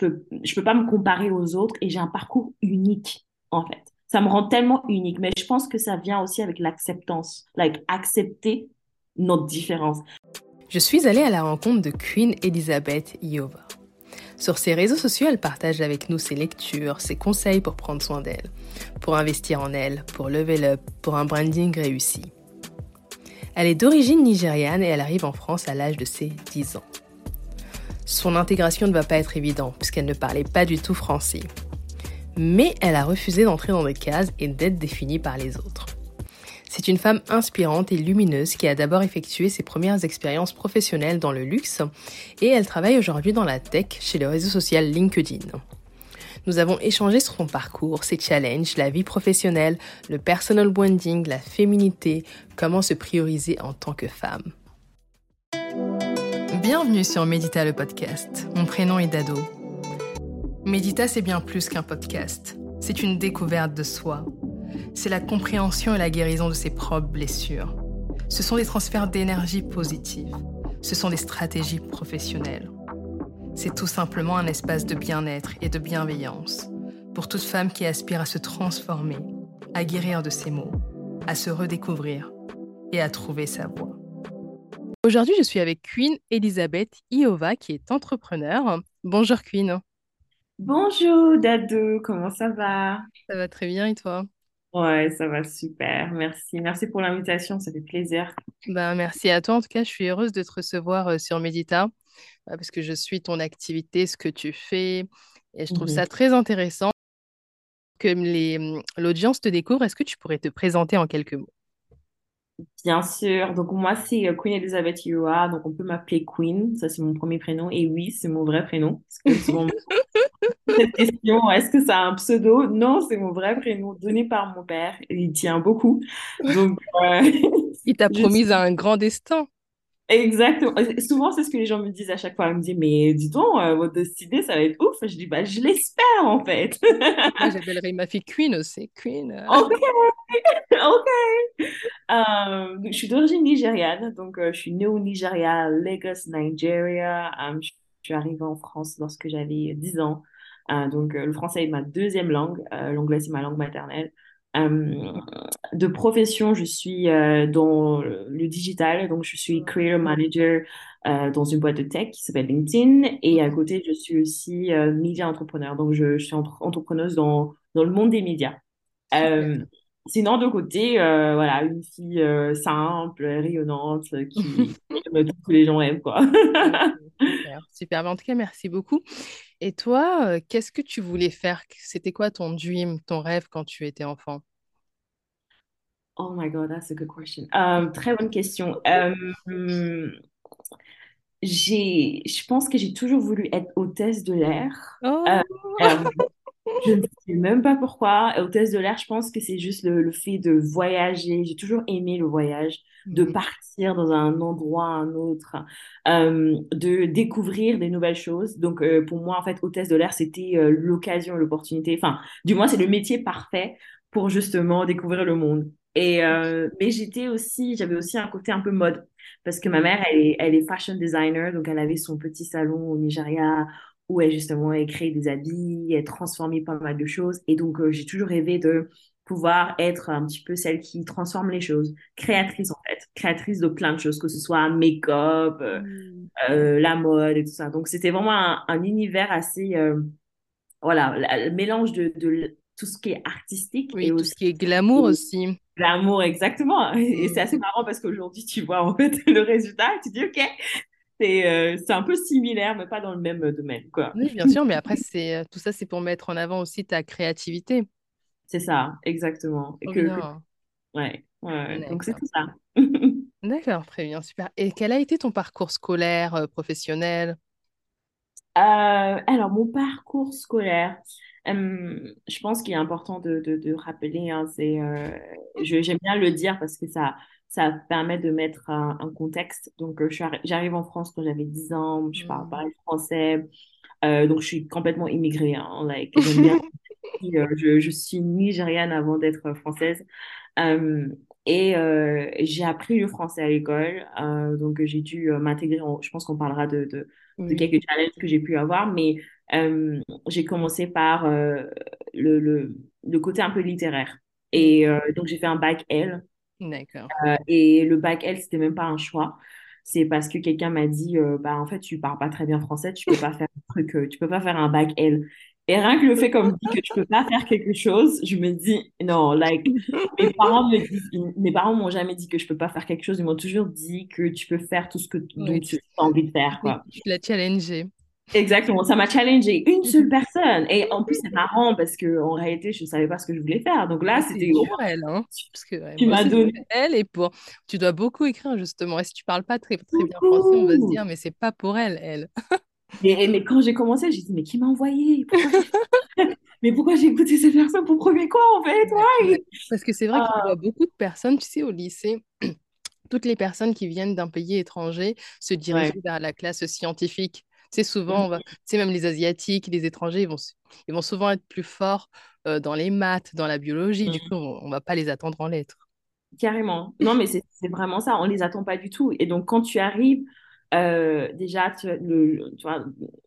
peux, je peux pas me comparer aux autres et j'ai un parcours unique, en fait. Ça me rend tellement unique, mais je pense que ça vient aussi avec l'acceptance, like accepter notre différence. Je suis allée à la rencontre de Queen Elizabeth Iova. Sur ses réseaux sociaux, elle partage avec nous ses lectures, ses conseils pour prendre soin d'elle, pour investir en elle, pour level up, pour un branding réussi. Elle est d'origine nigériane et elle arrive en France à l'âge de ses 10 ans. Son intégration ne va pas être évidente puisqu'elle ne parlait pas du tout français. Mais elle a refusé d'entrer dans des cases et d'être définie par les autres. C'est une femme inspirante et lumineuse qui a d'abord effectué ses premières expériences professionnelles dans le luxe et elle travaille aujourd'hui dans la tech chez le réseau social LinkedIn. Nous avons échangé sur son parcours, ses challenges, la vie professionnelle, le personal branding, la féminité, comment se prioriser en tant que femme. Bienvenue sur Médita le podcast. Mon prénom est Dado. Médita, c'est bien plus qu'un podcast. C'est une découverte de soi, c'est la compréhension et la guérison de ses propres blessures. Ce sont des transferts d'énergie positive. Ce sont des stratégies professionnelles. C'est tout simplement un espace de bien-être et de bienveillance pour toute femme qui aspire à se transformer, à guérir de ses maux, à se redécouvrir et à trouver sa voie. Aujourd'hui, je suis avec Queen Elisabeth Iova, qui est entrepreneur. Bonjour Queen. Bonjour Dado, comment ça va? Ça va très bien et toi? Ouais, ça va super. Merci. Merci pour l'invitation. Ça fait plaisir. Ben, merci à toi. En tout cas, je suis heureuse de te recevoir euh, sur Medita euh, parce que je suis ton activité, ce que tu fais. Et je trouve ça mhm. très intéressant que hum, l'audience te découvre. Est-ce que tu pourrais te présenter en quelques mots? Bien sûr. Donc, moi, c'est euh, Queen Elizabeth Yua. Donc, on peut m'appeler Queen. Ça, c'est mon premier prénom. Et oui, c'est mon vrai prénom. Parce que souvent, cette question, est-ce que ça a un pseudo? Non, c'est mon vrai prénom donné par mon père. Il tient beaucoup. Donc, euh, il t'a promis un grand destin. Exactement. Souvent, c'est ce que les gens me disent à chaque fois. Ils me disent, mais dis donc, euh, votre destinée, ça va être ouf. Je dis, bah, je l'espère, en fait. Moi, j'appellerais ma fille Queen aussi. Queen. Euh. Ok, ok. Euh, je suis d'origine nigériane. Donc, je suis née au Nigeria, Lagos, Nigeria. je suis arrivée en France lorsque j'avais 10 ans. donc, le français est ma deuxième langue. L'anglais, c'est ma langue maternelle. Euh, de profession, je suis euh, dans le digital, donc je suis creator manager euh, dans une boîte de tech qui s'appelle LinkedIn. Et à côté, je suis aussi média entrepreneur, donc je, suis entrepreneuse dans, dans le monde des médias. Sinon, de côté, voilà, une fille simple, rayonnante, qui tous les gens aiment, quoi. super, super. En tout cas, merci beaucoup. Et toi, qu'est-ce que tu voulais faire? C'était quoi ton dream, ton rêve quand tu étais enfant? Oh my God, that's a good question. très bonne question. j'ai, je pense que j'ai toujours voulu être hôtesse de l'air. Oh! Je ne sais même pas pourquoi. Hôtesse de l'air, je pense que c'est juste le, fait de voyager. J'ai toujours aimé le voyage, de mhm. partir dans un endroit, un autre, euh, de découvrir des nouvelles choses. Donc, euh, pour moi, en fait, hôtesse de l'air, c'était euh, l'occasion, l'opportunité. Enfin, du moins, c'est le métier parfait pour justement découvrir le monde. Et, mais j'étais aussi, j'avais aussi un côté un peu mode. Parce que ma mère, elle est, elle est fashion designer, donc elle avait son petit salon au Nigeria où elle justement elle crée des habits, elle transformait pas mal de choses. Et donc euh, j'ai toujours rêvé de pouvoir être un petit peu celle qui transforme les choses, créatrice en fait, créatrice de plein de choses, que ce soit make-up, euh, mm. euh, la mode et tout ça. Donc c'était vraiment un, univers assez, voilà, le mélange de, de, tout ce qui est artistique et tout ce qui est glamour aussi. Glamour, exactement. Et c'est assez mm. marrant parce qu'aujourd'hui, tu vois en fait le résultat et tu dis, OK, c'est un peu similaire, mais pas dans le même domaine. Quoi. Oui, bien sûr, mais après, c'est euh, tout ça, c'est pour mettre en avant aussi ta créativité. C'est ça, exactement. Et que, Ouais, donc c'est tout ça. D'accord, très bien, super. Et quel a été ton parcours scolaire, euh, professionnel? Alors, mon parcours scolaire, je pense qu'il est important de, de, de rappeler, hein, c'est, j'aime bien le dire parce que ça, ça permet de mettre un, contexte. Donc, euh, j'arrive en France quand j'avais 10 ans, je parle pas mmh. français, euh, donc je suis complètement immigrée. Hein, like, bien, euh, je, je, suis nigériane avant d'être française. Et j'ai appris le français à l'école. donc, j'ai dû m'intégrer. Je pense qu'on parlera de, de, de, quelques challenges que j'ai pu avoir. Mais j'ai commencé par le, le, le, côté un peu littéraire. Et donc, j'ai fait un bac L. D'accord. et le bac L, c'était même pas un choix c'est parce que quelqu'un m'a dit bah en fait tu parles pas très bien français tu peux pas faire un truc tu peux pas faire un bac L et rien que le fait comme dit que tu peux pas faire quelque chose, je me dis non, like mes parents me disent, mes parents m'ont jamais dit que je peux pas faire quelque chose, ils m'ont toujours dit que tu peux faire tout ce que tu as envie de faire quoi. Tu l'as challengé. Exactement, ça m'a challengé une seule personne. Et en plus c'est marrant parce que en réalité je savais pas ce que je voulais faire. Donc là c'était dur elle hein. parce que tu m'as donné elle et pour tu dois beaucoup écrire justement. Et si tu parles pas très très bien français on va se dire mais c'est pas pour elle elle. Mais, quand j'ai commencé, j'ai dit, mais qui m'a envoyé? Mais pourquoi j'ai écouté cette personne pour premier quoi, en fait? Parce que c'est vrai qu'il y a beaucoup de personnes, tu sais, au lycée, toutes les personnes qui viennent d'un pays étranger se dirigent vers la classe scientifique. Sais, souvent, mmh. tu sais, même les Asiatiques, les étrangers, ils vont, ils vont souvent être plus forts euh, dans les maths, dans la biologie. Du mmh. coup, on ne va pas les attendre en lettres. Carrément. Non, mais c'est vraiment ça. On ne les attend pas du tout. Et donc, quand tu arrives euh, déjà, tu, le, tu vois,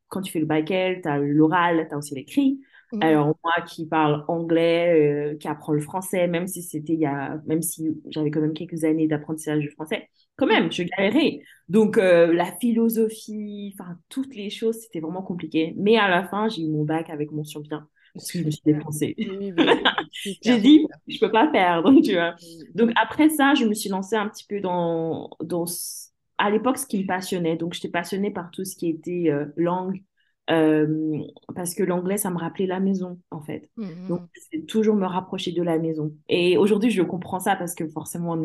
quand tu fais le bac L, tu as l'oral, tu as aussi l'écrit. Mhm. Alors, moi qui parle anglais, euh, qui apprend le français, même si c'était il y a, même si j'avais quand même quelques années d'apprentissage du français, quand même, je galérais. Donc, euh, la philosophie, enfin, toutes les choses, c'était vraiment compliqué. Mais à la fin, j'ai eu mon bac avec mention bien parce que je me suis dépensée. j'ai dit, je peux pas perdre, tu vois. Donc, après ça, je me suis lancée un petit peu dans, dans à l'époque ce qui me passionnait. Donc, j'étais passionnée par tout ce qui était euh, langue, euh, parce que l'anglais, ça me rappelait la maison, en fait. Mmh, Donc, mmh. c'est toujours me rapprocher de la maison. Et aujourd'hui, je comprends ça parce que forcément,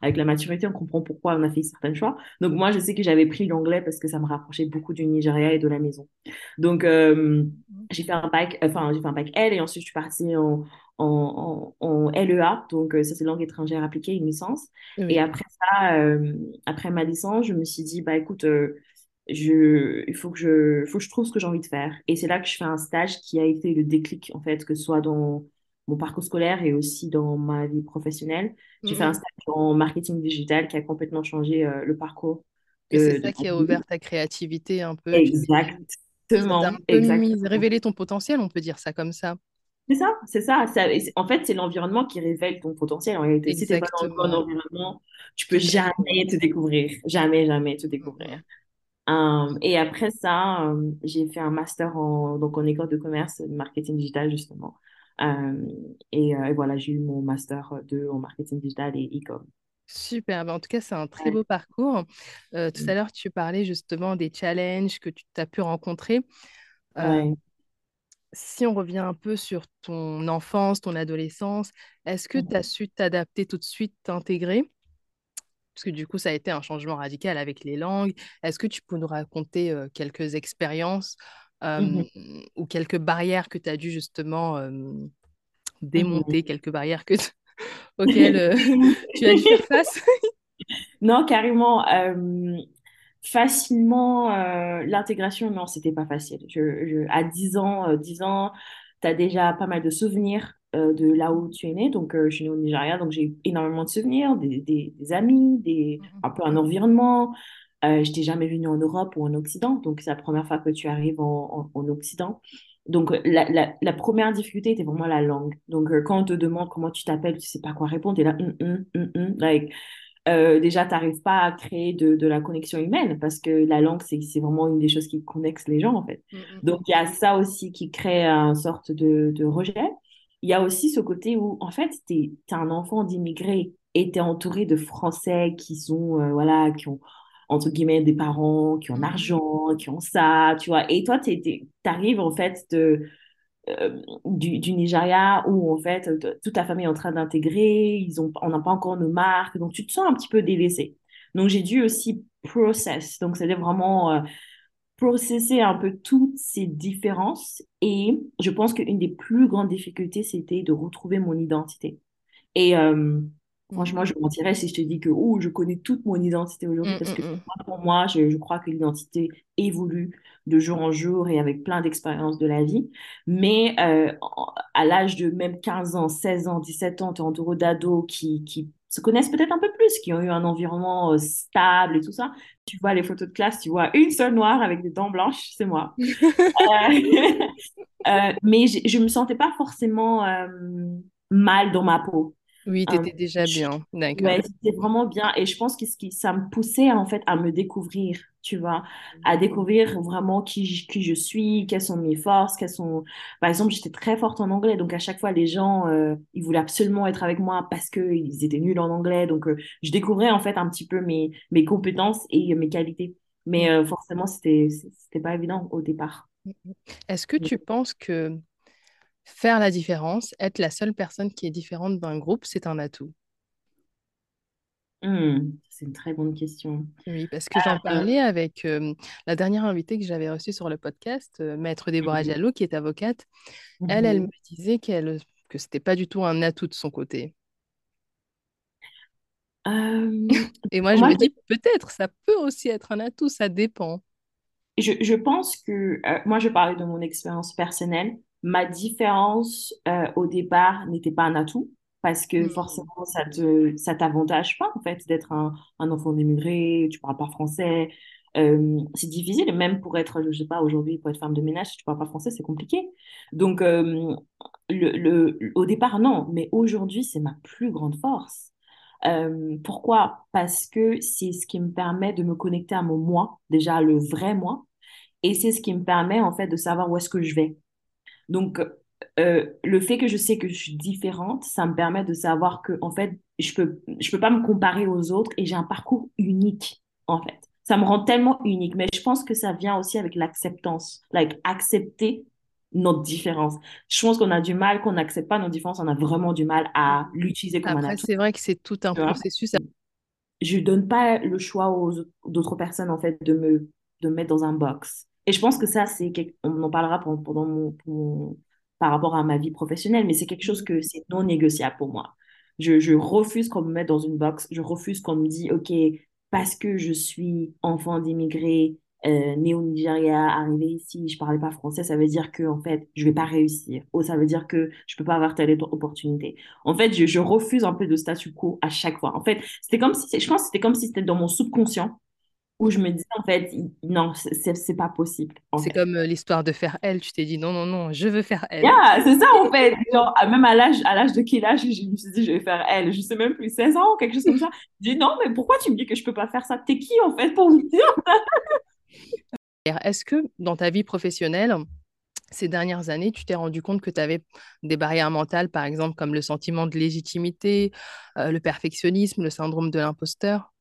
avec la maturité, on comprend pourquoi on a fait certains choix. Donc, moi, je sais que j'avais pris l'anglais parce que ça me rapprochait beaucoup du Nigeria et de la maison. Donc, euh, mmh. j'ai fait un bac, enfin, j'ai fait un bac L et ensuite, je suis partie en, en, en, LEA, donc ça c'est langue étrangère appliquée, une licence. Et après ça, après ma licence, je me suis dit, bah écoute, je, il faut que je, faut que je trouve ce que j'ai envie de faire. Et c'est là que je fais un stage qui a été le déclic, en fait, que ce soit dans mon parcours scolaire et aussi dans ma vie professionnelle. J'ai fait un stage en marketing digital qui a complètement changé le parcours. Et c'est ça qui a ouvert ta créativité un peu. Exactement. Un peu révéler ton potentiel, on peut dire ça comme ça. C'est ça, c'est ça. en fait, c'est l'environnement qui révèle ton potentiel. En réalité, si tu n'es pas dans le bon environnement, tu peux jamais te découvrir. Jamais, jamais te découvrir. Hum, et après ça, hum, j'ai fait un master en, donc en école de commerce, marketing digital, justement. Et, euh, et, voilà, j'ai eu mon master 2 en marketing digital et e-com. Super, ben, en tout cas, c'est un très beau parcours. Euh, tout à l'heure, tu parlais justement des challenges que tu as pu rencontrer. Euh, si on revient un peu sur ton enfance, ton adolescence, est-ce que tu as mmh su t'adapter tout de suite, t'intégrer? Parce que du coup, ça a été un changement radical avec les langues. Est-ce que tu peux nous raconter quelques expériences mmh ou quelques barrières que tu as dû justement mmh démonter, quelques barrières que auxquelles tu as dû faire face? Non, carrément facilement l'intégration non c'était pas facile. Je, à 10 ans 10 euh, ans tu as déjà pas mal de souvenirs euh, de là où tu es né donc je suis née au Nigeria donc j'ai énormément de souvenirs des, des, amis des mhm. un peu un environnement je t'ai jamais venue en Europe ou en Occident donc c'est la première fois que tu arrives en, en, Occident donc, la, la, la, première difficulté était vraiment la langue. Donc, quand on te demande comment tu t'appelles, tu sais pas quoi répondre, tu es là, hum, hum, hum, like, euh, déjà, tu n'arrives pas à créer de, de, la connexion humaine parce que la langue, c'est vraiment une des choses qui connecte les gens, en fait. Donc, il y a ça aussi qui crée une sorte de, de rejet. Il y a aussi ce côté où, en fait, tu es, un enfant d'immigré et tu es entouré de Français qui sont, euh, voilà, qui ont, entre guillemets, des parents qui ont mm, l'argent, qui ont ça, tu vois. Et toi, tu arrives, en fait, de euh, du, du, Nigeria où en fait toute ta famille est en train d'intégrer, ils ont, on n'a pas encore nos marques, donc tu te sens un petit peu délaissé. Donc j'ai dû aussi process, donc c'est vraiment euh, processer un peu toutes ces différences et je pense qu'une des plus grandes difficultés c'était de retrouver mon identité. Et euh, Franchement, je mentirais si je te dis que oh, je connais toute mon identité aujourd'hui, mmh, parce que mmh, mmh. pour moi, je, je crois que l'identité évolue de jour en jour et avec plein d'expériences de la vie. Mais euh, à l'âge de même 15 ans, 16 ans, 17 ans, tu es entouré d'ados qui, qui, se connaissent peut-être un peu plus, qui ont eu un environnement stable et tout ça. Tu vois les photos de classe, tu vois une seule noire avec des dents blanches, c'est moi. mais je ne me sentais pas forcément mal dans ma peau. Oui, tu étais déjà bien, d'accord. Ouais, c'était vraiment bien. Et je pense que ce qui, ça me poussait en fait à me découvrir, tu vois, à découvrir vraiment qui, qui je suis, quelles sont mes forces, quelles sont... Par exemple, j'étais très forte en anglais, donc à chaque fois, les gens, euh, ils voulaient absolument être avec moi parce qu'ils étaient nuls en anglais. Donc, euh, je découvrais en fait un petit peu mes, mes compétences et mes qualités. Mais euh, forcément, c'était c'était pas évident au départ. Est-ce que tu penses que faire la différence, être la seule personne qui est différente d'un groupe, c'est un atout hmm, C'est une très bonne question. Oui, parce que j'en euh, parlais avec euh, la dernière invitée que j'avais reçue sur le podcast, euh, Maître Déborah mmh qui est avocate. Elle, elle mmh me disait qu'elle, que ce n'était pas du tout un atout de son côté. Et moi, je me dis, peut-être, ça peut aussi être un atout, ça dépend. Je, je pense que, moi, je parlais de mon expérience personnelle ma différence euh, au départ n'était pas un atout parce que hmm. forcément ça te ça t'avantage pas en fait d'être un, un enfant d'immigré tu parles pas français. Euh, c'est difficile même pour être je sais pas aujourd'hui pour être femme de ménage si tu parles pas français c'est compliqué. Donc euh, le, le, au départ non mais aujourd'hui c'est ma plus grande force. Pourquoi? Parce que c'est ce qui me permet de me connecter à mon moi déjà le vrai moi et c'est ce qui me permet en fait de savoir où est-ce que je vais donc, euh, le fait que je sais que je suis différente, ça me permet de savoir que, en fait, je peux, je peux pas me comparer aux autres et j'ai un parcours unique, en fait. Ça me rend tellement unique. Mais je pense que ça vient aussi avec l'acceptance, like, accepter notre différence. Je pense qu'on a du mal, qu'on n'accepte pas nos différences, on a vraiment du mal à l'utiliser comme Après, c'est vrai que c'est tout un processus. Je donne pas le choix aux d'autres personnes, en fait, de me, de me mettre dans un box. Et je pense que ça, c'est on en parlera pendant, mon, par rapport à ma vie professionnelle, mais c'est quelque chose que c'est non négociable pour moi. Je, je refuse qu'on me mette dans une box, je refuse qu'on me dise, OK, parce que je suis enfant d'immigrés, euh, né au Nigeria, arrivé ici, je parlais pas français, ça veut dire que en fait, je vais pas réussir, ou ça veut dire que je peux pas avoir telle opportunité. En fait, je, je refuse un peu de statu quo à chaque fois. En fait, c'était comme si, je pense, que c'était comme si c'était dans mon subconscient où je me dis en fait non c'est pas possible c'est comme euh, l'histoire de faire elle tu t'es dit non non non je veux faire elle. Yeah, c'est ça en fait. Genre, même à l'âge à l'âge de quel âge je me suis dit je vais faire elle? Je sais même plus 16 ans ou quelque chose comme ça. Je dis non mais pourquoi tu me dis que je peux pas faire ça? T'es qui en fait pour me dire? Est-ce que dans ta vie professionnelle ces dernières années, tu t'es rendu compte que tu avais des barrières mentales, par exemple, comme le sentiment de légitimité, euh, le perfectionnisme, le syndrome de l'imposteur?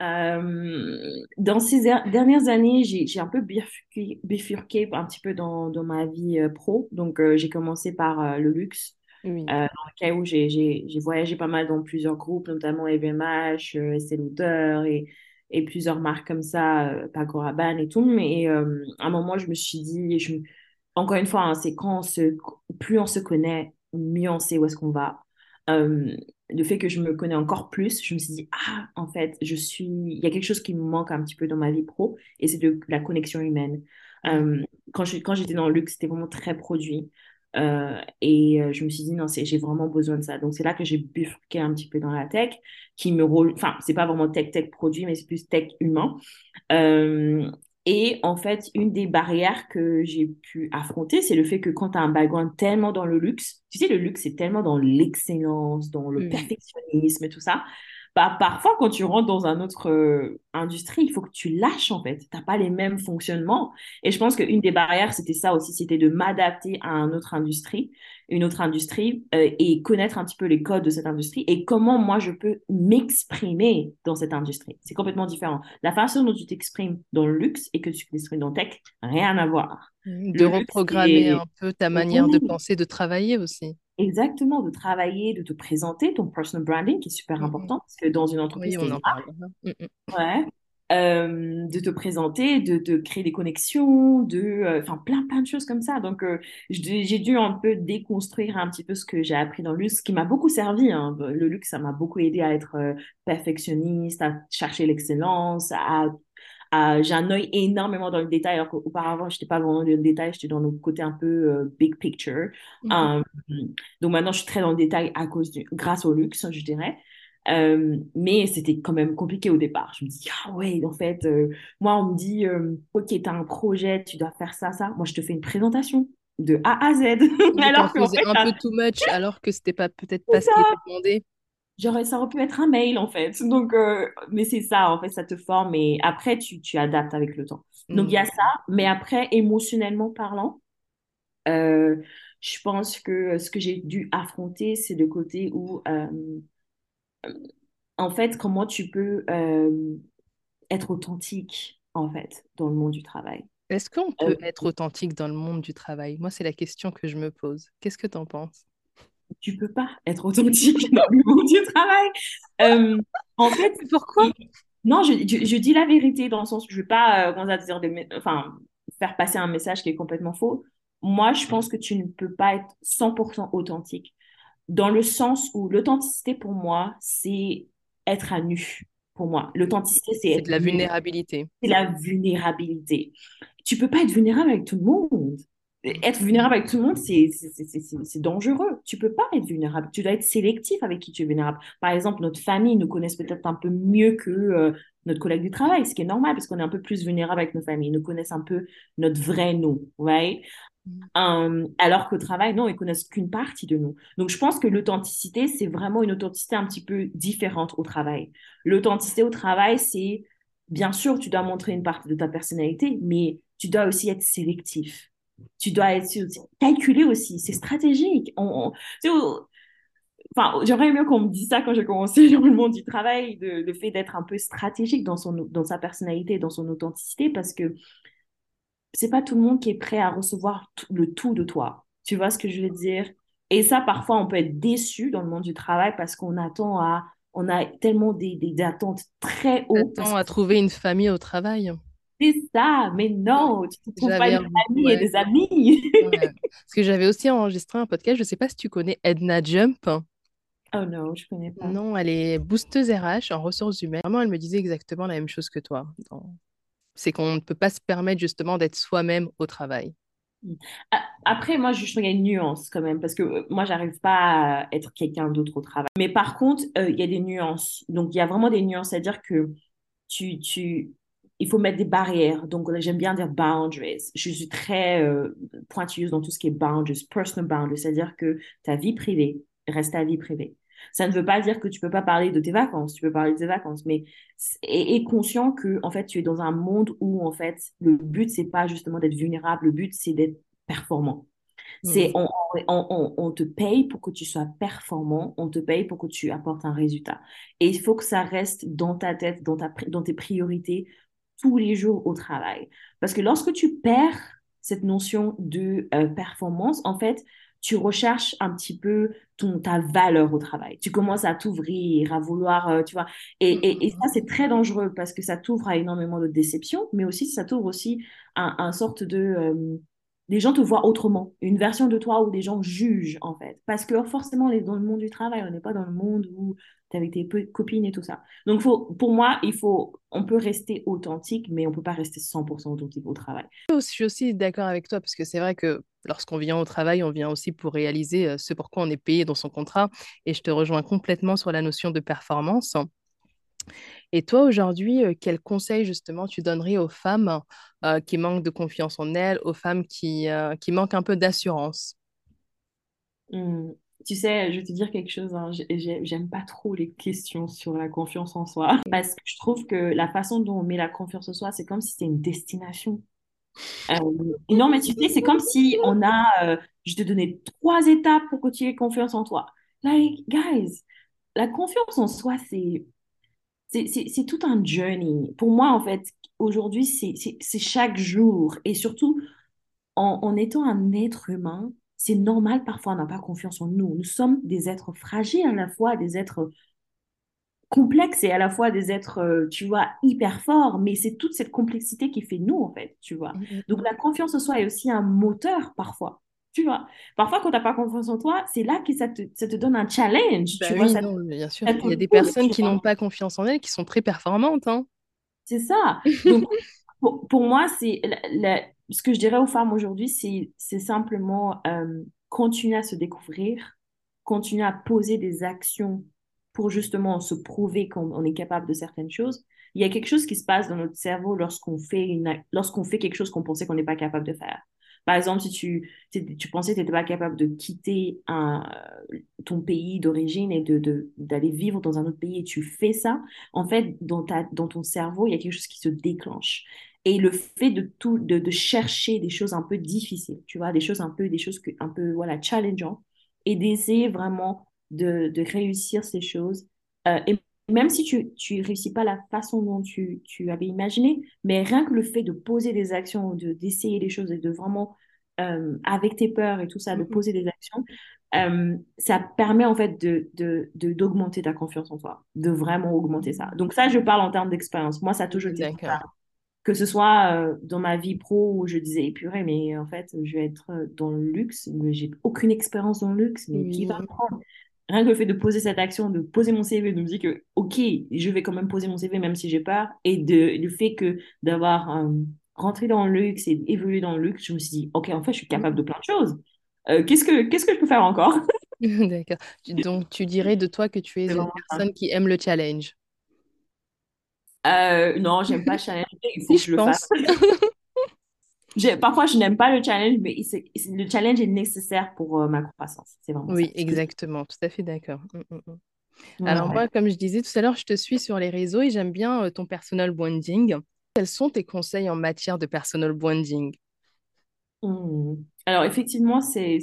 Euh, dans ces dernières années, j'ai un peu bifurqué, un petit peu dans, dans ma vie euh, pro. Donc, euh, j'ai commencé par le luxe, dans le cas où j'ai voyagé pas mal dans plusieurs groupes, notamment LVMH, Lauder et, et plusieurs marques comme ça, Paco Rabanne et tout. Mais à un moment, je me suis dit, je, encore une fois, hein, c'est quand on se, plus on se connaît, mieux on sait où est-ce qu'on va le fait que je me connais encore plus, je me suis dit, ah, en fait, je suis, il y a quelque chose qui me manque un petit peu dans ma vie pro, et c'est de la connexion humaine. Euh, quand je, quand j'étais dans le luxe, c'était vraiment très produit. Euh, et euh, je me suis dit, non, j'ai vraiment besoin de ça. Donc, c'est là que j'ai bifurqué un petit peu dans la tech, qui me enfin, c'est pas vraiment tech, tech produit, mais c'est plus tech humain. Et en fait, une des barrières que j'ai pu affronter, c'est le fait que quand tu as un background tellement dans le luxe, tu sais, le luxe, c'est tellement dans l'excellence, dans le perfectionnisme et tout ça, bah, parfois, quand tu rentres dans une autre euh, industrie, il faut que tu lâches, en fait. Tu n'as pas les mêmes fonctionnements. Et je pense qu'une des barrières, c'était ça aussi, c'était de m'adapter à une autre industrie, une autre industrie, euh, et connaître un petit peu les codes de cette industrie et comment moi, je peux m'exprimer dans cette industrie. C'est complètement différent. La façon dont tu t'exprimes dans le luxe et que tu t'exprimes dans le tech, rien à voir. De reprogrammer un peu ta manière de penser, de travailler aussi. Exactement, de travailler, de te présenter, ton personal branding qui est super mmh important parce que dans une entreprise, oui, on en parle. Mmh, mmh. Ouais. Euh, de te présenter, de, de, créer des connexions, de, euh, enfin plein plein de choses comme ça. Donc euh, j'ai dû un peu déconstruire un petit peu ce que j'ai appris dans le luxe, ce qui m'a beaucoup servi. Hein. Le luxe, ça m'a beaucoup aidé à être perfectionniste, à chercher l'excellence, à Euh, j'ai un œil énormément dans le détail, alors qu'auparavant, je n'étais pas vraiment dans le détail, j'étais dans le côté un peu euh, big picture. Mm-hmm. Euh, donc maintenant, je suis très dans le détail à cause du, grâce au luxe, je dirais. mais c'était quand même compliqué au départ. Je me dis, ah ouais, en fait, moi, on me dit, ok, tu as un projet, tu dois faire ça, ça. Moi, je te fais une présentation de A à Z. alors que fait, un peu too much, alors que c'était pas peut-être pas ce qui était demandé. Genre, ça aurait pu être un mail, en fait. Donc, euh, mais c'est ça, en fait, ça te forme et après, tu, tu adaptes avec le temps. Donc, il y a mm. ça. Mais après, émotionnellement parlant, euh, je pense que ce que j'ai dû affronter, c'est le côté où, euh, en fait, comment tu peux être authentique, en fait, dans le monde du travail. Est-ce qu'on peut être authentique dans le monde du travail? Moi, c'est la question que je me pose. Qu'est-ce que tu en penses? Tu peux pas être authentique dans le monde du travail. Euh, en fait, pourquoi? Non, je, je, dis la vérité dans le sens où je ne vais pas euh, dire des, enfin, faire passer un message qui est complètement faux. Moi, je pense que tu ne peux pas être 100% authentique dans le sens où l'authenticité pour moi, c'est être à nu. Pour moi, l'authenticité, c'est de la vulnérabilité. C'est la vulnérabilité. Tu peux pas être vulnérable avec tout le monde être vulnérable avec tout le monde, c'est dangereux. Tu peux pas être vulnérable. Tu dois être sélectif avec qui tu es vulnérable. Par exemple, notre famille nous connaissent peut-être un peu mieux que euh, notre collègue du travail, ce qui est normal parce qu'on est un peu plus vulnérable avec nos familles. Ils nous connaissent un peu notre vrai nous, right? Mm. Um, alors qu'au travail, non, ils connaissent qu'une partie de nous. Donc, je pense que l'authenticité, c'est vraiment une authenticité un petit peu différente au travail. L'authenticité au travail, c'est, bien sûr, tu dois montrer une partie de ta personnalité, mais tu dois aussi être sélectif tu dois être calculé aussi, c'est stratégique. On, enfin, j'aimerais mieux qu'on me dise ça quand j'ai commencé dans le monde du travail, de, le fait d'être un peu stratégique dans, son, dans sa personnalité, dans son authenticité, parce que c'est pas tout le monde qui est prêt à recevoir le tout de toi. Tu vois ce que je veux dire? Et ça, parfois, on peut être déçu dans le monde du travail parce qu'on attend à, on a tellement des, des attentes très hautes. On attend à trouver une famille au travail. C'est ça, mais non, tu ne trouves pas des amis et des amis. Parce que j'avais aussi enregistré un podcast, je ne sais pas si tu connais Edna Jump. Oh non, je ne connais pas. Non, elle est boosteuse RH en ressources humaines. Vraiment, elle me disait exactement la même chose que toi. C'est qu'on ne peut pas se permettre justement d'être soi-même au travail. Après, moi, je trouve qu'il y a une nuance quand même, parce que euh, moi, j'arrive pas à être quelqu'un d'autre au travail. Mais par contre, euh, il y a des nuances. Donc, il y a vraiment des nuances, c'est-à-dire que tu, tu, il faut mettre des barrières. Donc, j'aime bien dire boundaries. Je suis très euh, pointilleuse dans tout ce qui est boundaries, personal boundaries, c'est-à-dire que ta vie privée reste ta vie privée. Ça ne veut pas dire que tu peux pas parler de tes vacances, tu peux parler de tes vacances, mais et, conscient que en fait tu es dans un monde où en fait le but c'est pas justement d'être vulnérable, le but c'est d'être performant. C'est on, on, on, te paye pour que tu sois performant, on te paye pour que tu apportes un résultat. Et il faut que ça reste dans ta tête, dans, ta, dans tes priorités tous les jours au travail. Parce que lorsque tu perds cette notion de euh, performance, en fait, tu recherches un petit peu ton, ta valeur au travail. Tu commences à t'ouvrir, à vouloir, euh, tu vois. Et, et, ça, c'est très dangereux parce que ça t'ouvre à énormément de déceptions, mais aussi ça t'ouvre aussi à un sorte de... Euh, les gens te voient autrement, une version de toi où des gens jugent en fait. Parce que forcément, on est dans le monde du travail, on n'est pas dans le monde où tu avec tes copines et tout ça. Donc faut, pour moi, il faut, on peut rester authentique, mais on peut pas rester 100% authentique au travail. Je suis aussi d'accord avec toi, parce que c'est vrai que lorsqu'on vient au travail, on vient aussi pour réaliser euh, ce pour quoi on est payé dans son contrat. Et je te rejoins complètement sur la notion de performance. Et toi, aujourd'hui, euh, quel conseil justement tu donnerais aux femmes euh, qui manquent de confiance en elles, aux femmes qui, euh, qui manquent un peu d'assurance? Mmh. Tu sais, je vais te dire quelque chose, hein. j'aime pas trop les questions sur la confiance en soi, parce que je trouve que la façon dont on met la confiance en soi, c'est comme si c'était une destination. non, mais tu sais, c'est comme si on a, je te donnais trois étapes pour que tu aies confiance en toi. Like, guys, la confiance en soi, c'est c'est tout un journey. Pour moi, en fait, aujourd'hui, c'est chaque jour. Et surtout, en, étant un être humain, c'est normal parfois on n'a pas confiance en nous. Nous sommes des êtres fragiles à la fois, des êtres complexes et à la fois des êtres, euh, tu vois, hyper forts. Mais c'est toute cette complexité qui fait nous, en fait, tu vois. Mm, mm, Donc mm. la confiance en soi est aussi un moteur parfois. Tu vois, parfois quand tu n'as pas confiance en toi, c'est là que ça te, ça te donne un challenge. Bah tu vois, non, bien sûr. Il y a des personnes qui n'ont pas confiance en elles, qui sont très performantes. Hein. C'est ça. Donc, pour, moi, c'est ce que je dirais aux femmes aujourd'hui, c'est simplement euh, continuer à se découvrir, continuer à poser des actions pour justement se prouver qu'on est capable de certaines choses. Il y a quelque chose qui se passe dans notre cerveau lorsqu'on fait, une, lorsqu'on fait quelque chose qu'on pensait qu'on n'est pas capable de faire. Par exemple, si tu, tu pensais que tu n'étais pas capable de quitter ton pays d'origine et de, d'aller vivre dans un autre pays et tu fais ça, en fait, dans, ta, dans ton cerveau, il y a quelque chose qui se déclenche. Et le fait de, tout, de, de chercher des choses un peu difficiles, tu vois, des choses un peu, des choses un peu, voilà, challengeantes et d'essayer vraiment de, de réussir ces choses. Euh, même si tu ne réussis pas la façon dont tu, tu, avais imaginé, mais rien que le fait de poser des actions, de, d'essayer des choses et de vraiment, euh, avec tes peurs et tout ça, de poser des actions, euh, ça permet en fait de, de, de, d'augmenter ta confiance en toi, de vraiment augmenter ça. Donc ça, je parle en termes d'expérience. Moi, ça a toujours été ça. Que ce soit euh, dans ma vie pro où je disais épuré, mais en fait, je vais être dans le luxe, mais j'ai aucune expérience dans le luxe, mais qui va me prendre rien que le fait de poser cette action, de poser mon CV, de me dire que, OK, je vais quand même poser mon CV même si j'ai peur, et de, le fait que d'avoir euh, rentré dans le luxe et évolué dans le luxe, je me suis dit, OK, en fait, je suis capable de plein de choses. Euh, qu'est-ce, que, qu'est-ce que je peux faire encore? D'accord. Donc, tu dirais de toi que tu es une personne qui aime le challenge euh, Non, j'aime pas challenger, il faut que je, le fasse. parfois, je n'aime pas le challenge, mais le challenge est nécessaire pour euh, ma croissance. C'est vraiment Oui, exactement. Tout à fait d'accord. Mmh, mmh, mmh. Alors, moi, comme je disais tout à l'heure, je te suis sur les réseaux et j'aime bien euh, ton personal branding. Quels sont tes conseils en matière de personal branding? Alors, effectivement, c'est,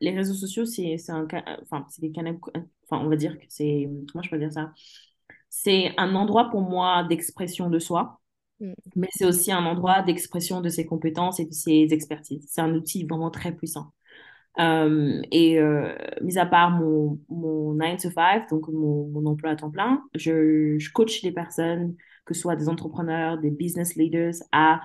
les réseaux sociaux, c'est, un, enfin, c'est des canaux, enfin, on va dire que c'est, comment je peux dire ça? C'est un endroit pour moi d'expression de soi. Mm. Mais c'est aussi un endroit d'expression de ses compétences et de ses expertises. C'est un outil vraiment très puissant. Euh, et euh, mis à part mon, mon 9 to 5, donc mon, mon emploi à temps plein, je, je coach des personnes, que ce soit des entrepreneurs, des business leaders, à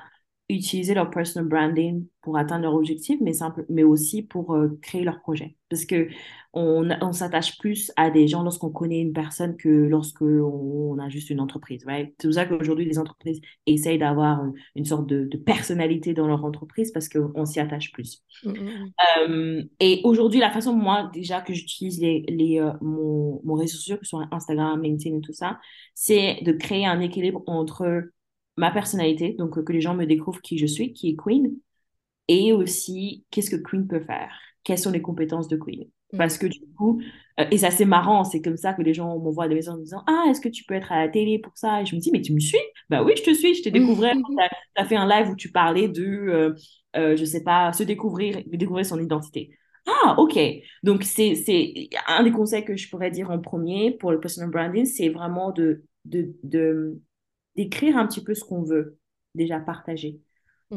utiliser leur personal branding pour atteindre leur objectif, mais, simple, mais aussi pour euh, créer leur projet. Parce que on, on s'attache plus à des gens lorsqu'on connaît une personne que lorsque on, a juste une entreprise. Right? C'est pour ça qu'aujourd'hui, les entreprises essayent d'avoir une, sorte de, de, personnalité dans leur entreprise parce qu'on s'y attache plus. Mmh, mmh, mmh. Euh, et aujourd'hui, la façon, moi, déjà, que j'utilise les, les, euh, mon, mon réseau social, que ce soit Instagram, LinkedIn et tout ça, c'est de créer un équilibre entre ma personnalité, donc que les gens me découvrent qui je suis, qui est Queen, et aussi qu'est-ce que Queen peut faire, quelles sont les compétences de Queen? Mm. Parce que du coup, euh, et c'est assez marrant, c'est comme ça que les gens m'envoient des messages en me disant Ah, est-ce que tu peux être à la télé pour ça? Et je me dis Mais tu me suis? Bah oui, je te suis, je t'ai découvert. tu as, fait un live où tu parlais de, euh, euh, je sais pas, se découvrir, découvrir son identité. Ah, ok. Donc, c'est un des conseils que je pourrais dire en premier pour le personal branding, c'est vraiment de, de, de d'écrire un petit peu ce qu'on veut déjà partager.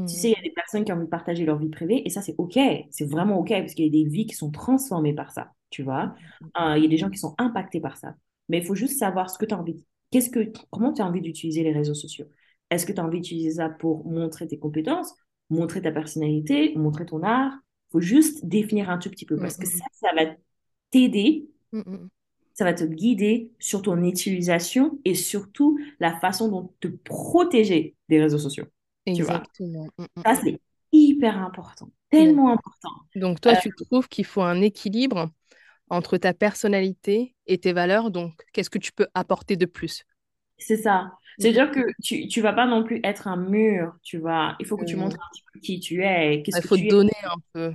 Tu sais, il y a des personnes qui ont envie de partager leur vie privée et ça, c'est OK. C'est vraiment OK parce qu'il y a des vies qui sont transformées par ça, tu vois. Euh, il y a des gens qui sont impactés par ça. Mais il faut juste savoir ce que tu as envie. Qu'est-ce que, comment tu as envie d'utiliser les réseaux sociaux? Est-ce que tu as envie d'utiliser ça pour montrer tes compétences, montrer ta personnalité, montrer ton art? Il faut juste définir un tout petit peu parce que ça, ça va t'aider ça va te guider sur ton utilisation et surtout la façon dont te protéger des réseaux sociaux. Exactement. Mm, mm, ça, mm. c'est hyper important, tellement important. Donc, toi, tu euh, trouves qu'il faut un équilibre entre ta personnalité et tes valeurs. Donc, qu'est-ce que tu peux apporter de plus? C'est ça. C'est-à-dire que tu ne vas pas non plus être un mur, tu vois. Il faut que tu montres un petit peu qui tu es. Il faut donner un peu.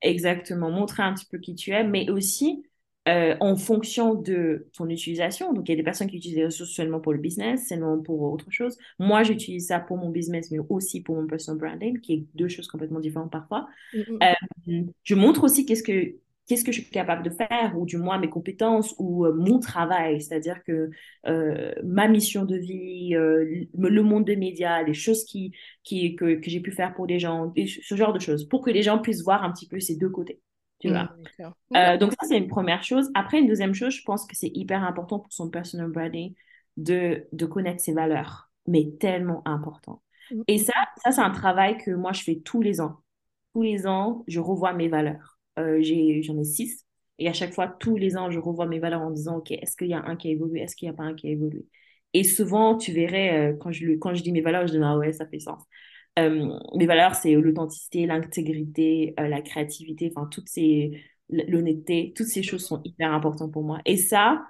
Exactement, montrer un petit peu qui tu es, mais aussi euh, en fonction de ton utilisation. Donc, il y a des personnes qui utilisent les ressources seulement pour le business, seulement pour autre chose. Moi, j'utilise ça pour mon business, mais aussi pour mon personal branding, qui est deux choses complètement différentes parfois. Mm, mm. Euh, je montre aussi qu'est-ce que qu'est-ce que je suis capable de faire, ou du moins mes compétences, ou euh, mon travail, c'est-à-dire que ma mission de vie, le monde des médias, les choses qui, qui, que, que j'ai pu faire pour des gens, ce genre de choses, pour que les gens puissent voir un petit peu ces deux côtés. Tu vois. Mmh, euh, donc, ça, c'est une première chose. Après, une deuxième chose, je pense que c'est hyper important pour son personal branding de, de connaître ses valeurs, mais tellement important. Mmh. Et ça, ça c'est un travail que moi, je fais tous les ans. Tous les ans, je revois mes valeurs. Euh, J'en ai, six. Et à chaque fois, tous les ans, je revois mes valeurs en disant, OK, est-ce qu'il y a un qui a évolué? Est-ce qu'il n'y a pas un qui a évolué? Et souvent, tu verrais, quand, je, quand je dis mes valeurs, je dis, ah ouais, ça fait sens. Mes valeurs, c'est l'authenticité, l'intégrité, la créativité, enfin, toutes ces, l'honnêteté, toutes ces choses sont hyper importantes pour moi. Et ça,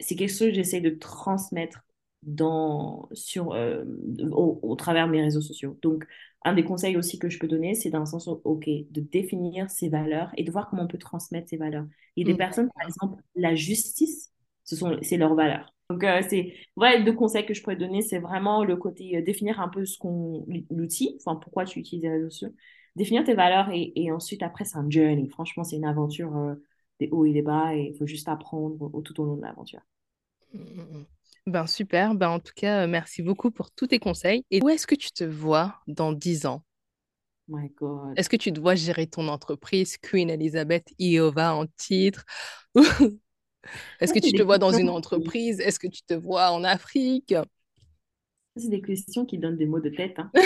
c'est quelque chose que j'essaie de transmettre dans, sur, euh, au, travers de mes réseaux sociaux. Donc, un des conseils aussi que je peux donner, c'est dans le sens, OK, de définir ses valeurs et de voir comment on peut transmettre ces valeurs. Il y a des mm. personnes, par exemple, la justice, ce sont, c'est leurs valeurs. Donc, euh, c'est vrai, deux conseils que je pourrais donner, c'est vraiment le côté euh, définir un peu ce qu'on, l'outil, enfin, pourquoi tu utilises les réseaux sociaux, définir tes valeurs et, et ensuite, après, c'est un journey. Franchement, c'est une aventure des hauts et des bas et il faut juste apprendre tout au long de l'aventure. Mm, mm, ben super, ben en tout cas, euh, merci beaucoup pour tous tes conseils. Et où est-ce que tu te vois dans 10 ans? My God. Est-ce que tu dois gérer ton entreprise, Queen Elizabeth Iova en titre? Est-ce que tu te vois dans une entreprise? Est-ce que tu te vois en Afrique? C'est des questions qui donnent des mots de tête. Hein.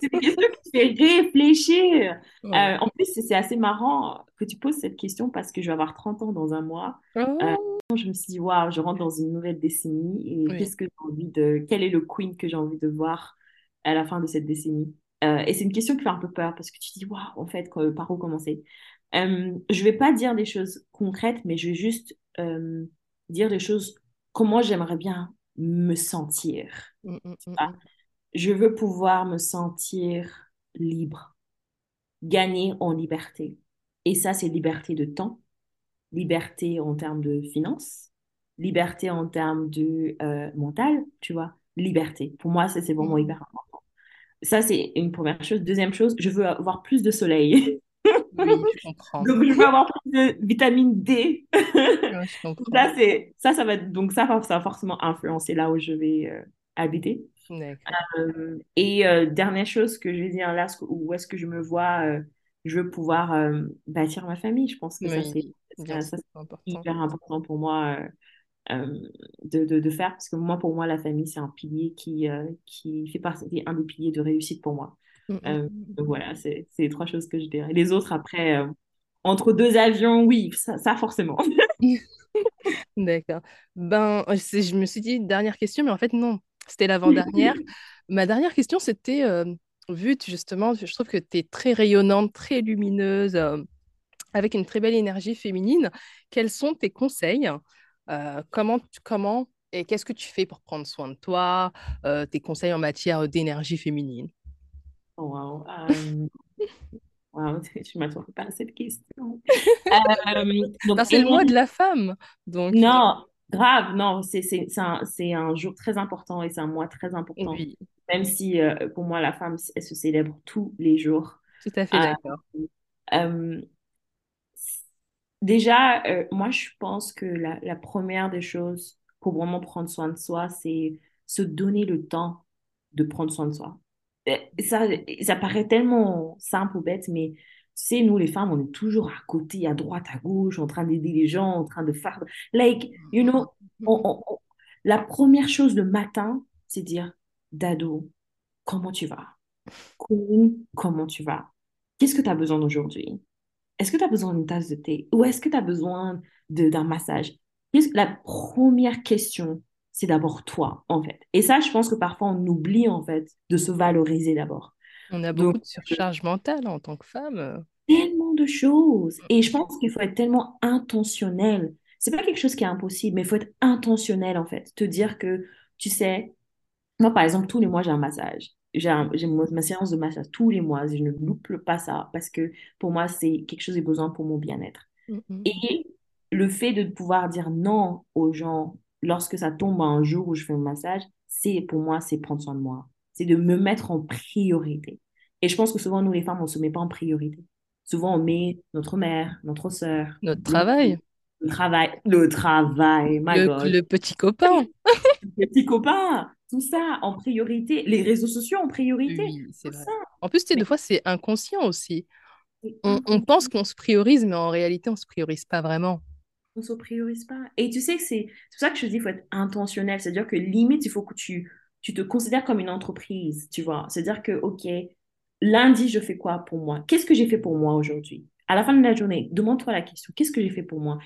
c'est des questions qui font réfléchir. Euh, en plus, c'est assez marrant que tu poses cette question parce que je vais avoir 30 ans dans un mois. Euh, oh. je me suis dit, waouh, je rentre dans une nouvelle décennie et qu'est-ce que j'ai envie de. Quel est le queen que j'ai envie de voir à la fin de cette décennie? Euh, Et c'est une question qui fait un peu peur parce que tu te dis, waouh, en fait, par où commencer? Je vais pas dire des choses concrètes, mais je vais juste dire des choses, comment j'aimerais bien me sentir. Mmh, mmh, mmh, je veux pouvoir me sentir libre, gagner en liberté. Et ça, c'est liberté de temps, liberté en termes de finances, liberté en termes de euh, mental, tu vois, liberté. Pour moi, ça, c'est vraiment hyper important. Ça, c'est une première chose. Deuxième chose, je veux avoir plus de soleil. Oui, je comprends. donc, je veux avoir plus de vitamine D. je comprends. ça, ça, ça va, donc ça, ça va forcément influencer là où je vais euh, habiter. Euh, et euh, dernière chose que je vais dire là, où est-ce que je me vois, je veux pouvoir bâtir ma famille. Je pense que ça, c'est hyper important pour moi de, de, de, faire, parce que moi, pour moi, la famille, c'est un pilier qui, qui fait partie, un des piliers de réussite pour moi. Mmh, mmh, mmh, donc voilà, c'est les trois choses que je dirais. Les autres, après, entre deux avions, oui, ça, ça forcément. D'accord. Ben, je me suis dit, dernière question, mais en fait, non. C'était l'avant-dernière. Ma dernière question, c'était, euh, vu justement, je trouve que tu es très rayonnante, très lumineuse, euh, avec une très belle énergie féminine. Quels sont tes conseils euh, comment, comment et qu'est-ce que tu fais pour prendre soin de toi Tes conseils en matière d'énergie féminine? Oh, Wow. Wow, je ne m'attendais pas à cette question. c'est le mois de la femme. Donc... Non, Grave, non, c'est un, un jour très important et c'est un mois très important. Même si euh, pour moi, la femme, elle se célèbre tous les jours. Tout à fait euh, d'accord. Euh, déjà, moi, je pense que la, la, première des choses pour vraiment prendre soin de soi, c'est se donner le temps de prendre soin de soi. Ça, ça paraît tellement simple ou bête, mais tu sais, nous, les femmes, on est toujours à côté, à droite, à gauche, en train d'aider les gens, en train de faire. Like, you know, la première chose le matin, c'est dire Dado, comment tu vas? Comment tu vas? Qu'est-ce que tu as besoin d'aujourd'hui? Est-ce que tu as besoin d'une tasse de thé? Ou est-ce que tu as besoin d'un massage? La première question, c'est d'abord toi, en fait. Et ça, je pense que parfois, on oublie, en fait, de se valoriser d'abord. On a beaucoup de surcharge mentale en tant que femme. Tellement de choses. Et je pense qu'il faut être tellement intentionnel. C'est pas quelque chose qui est impossible, mais il faut être intentionnel en fait. Te dire que, tu sais, moi par exemple, tous les mois j'ai un massage. J'ai ma séance de massage tous les mois. Je ne loupe pas ça parce que pour moi, c'est quelque chose qui besoin pour mon bien-être. Mm-hmm. Et le fait de pouvoir dire non aux gens lorsque ça tombe un jour où je fais un massage, c'est pour moi, c'est prendre soin de moi c'est de me mettre en priorité. Et je pense que souvent, nous, les femmes, on ne se met pas en priorité. Souvent, on met notre mère, notre soeur. Notre travail. Le travail. Le travail, my le, God. Le petit copain. le petit copain. Tout ça en priorité. Les réseaux sociaux en priorité. Oui, c'est vrai. En plus, des fois, c'est inconscient aussi. On, on, pense qu'on se priorise, mais en réalité, on ne se priorise pas vraiment. On ne se priorise pas. Et tu sais que c'est pour ça que je te dis qu'il faut être intentionnel. C'est-à-dire que limite, il faut que tu tu te considères comme une entreprise, tu vois. C'est-à-dire que, OK, lundi, je fais quoi pour moi? Qu'est-ce que j'ai fait pour moi aujourd'hui? À la fin de la journée, demande-toi la question, qu'est-ce que j'ai fait pour moi?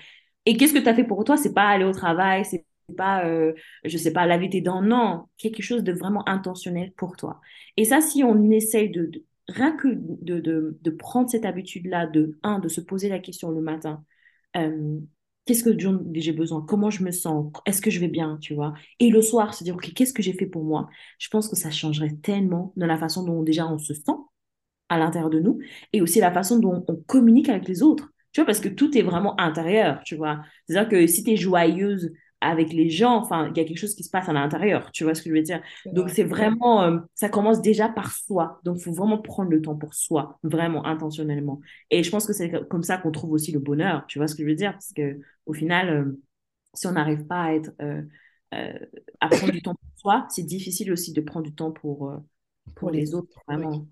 Et qu'est-ce que tu as fait pour toi? C'est pas aller au travail, c'est pas, euh, je sais pas, laver tes dents. Non, quelque chose de vraiment intentionnel pour toi. Et ça, si on essaye de, rien que de, de prendre cette habitude-là, de, un, de se poser la question le matin, euh, qu'est-ce que j'ai besoin, comment je me sens, est-ce que je vais bien, tu vois? Et le soir, se dire, OK, qu'est-ce que j'ai fait pour moi? Je pense que ça changerait tellement dans la façon dont déjà on se sent à l'intérieur de nous et aussi la façon dont on communique avec les autres. Tu parce que tout est vraiment intérieur, tu vois. C'est-à-dire que si tu es joyeuse avec les gens, enfin, il y a quelque chose qui se passe à l'intérieur, tu vois ce que je veux dire? Donc, c'est vraiment, euh, ça commence déjà par soi. Donc, il faut vraiment prendre le temps pour soi, vraiment intentionnellement. Et je pense que c'est comme ça qu'on trouve aussi le bonheur, tu vois ce que je veux dire? Parce que au final, euh, si on n'arrive pas à être, euh, à prendre du temps pour soi, c'est difficile aussi de prendre du temps pour, pour, les, autres, vraiment.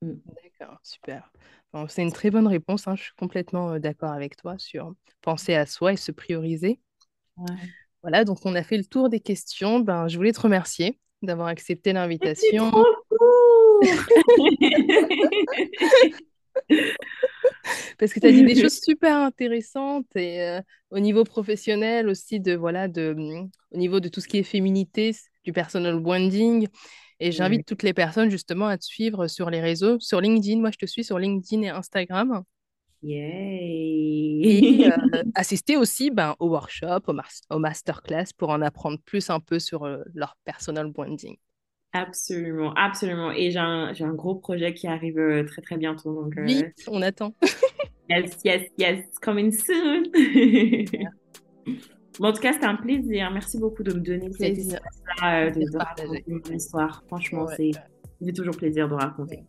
Mm. D'accord, super. c'est une très bonne réponse. Hein. Je suis complètement d'accord avec toi sur penser à soi et se prioriser. Voilà, donc on a fait le tour des questions. Ben, je voulais te remercier d'avoir accepté l'invitation. Parce que tu as dit des choses super intéressantes et euh, au niveau professionnel aussi, de, voilà, de, mm, au niveau de tout ce qui est féminité, du personal branding. Et j'invite toutes les personnes justement à te suivre sur les réseaux, sur LinkedIn. Moi, je te suis sur LinkedIn et Instagram. Yay! Et euh, assister aussi ben, au workshop, au, au, masterclass pour en apprendre plus un peu sur euh, leur personal branding. Absolument, absolument. Et j'ai un, un, gros projet qui arrive euh, très très bientôt. Donc, Vite, on attend. yes, yes, yes, coming soon. en tout cas, c'était un plaisir. Merci beaucoup de me donner cette histoire-là, de, de, raconter mon histoire. Franchement, c'est toujours plaisir de raconter.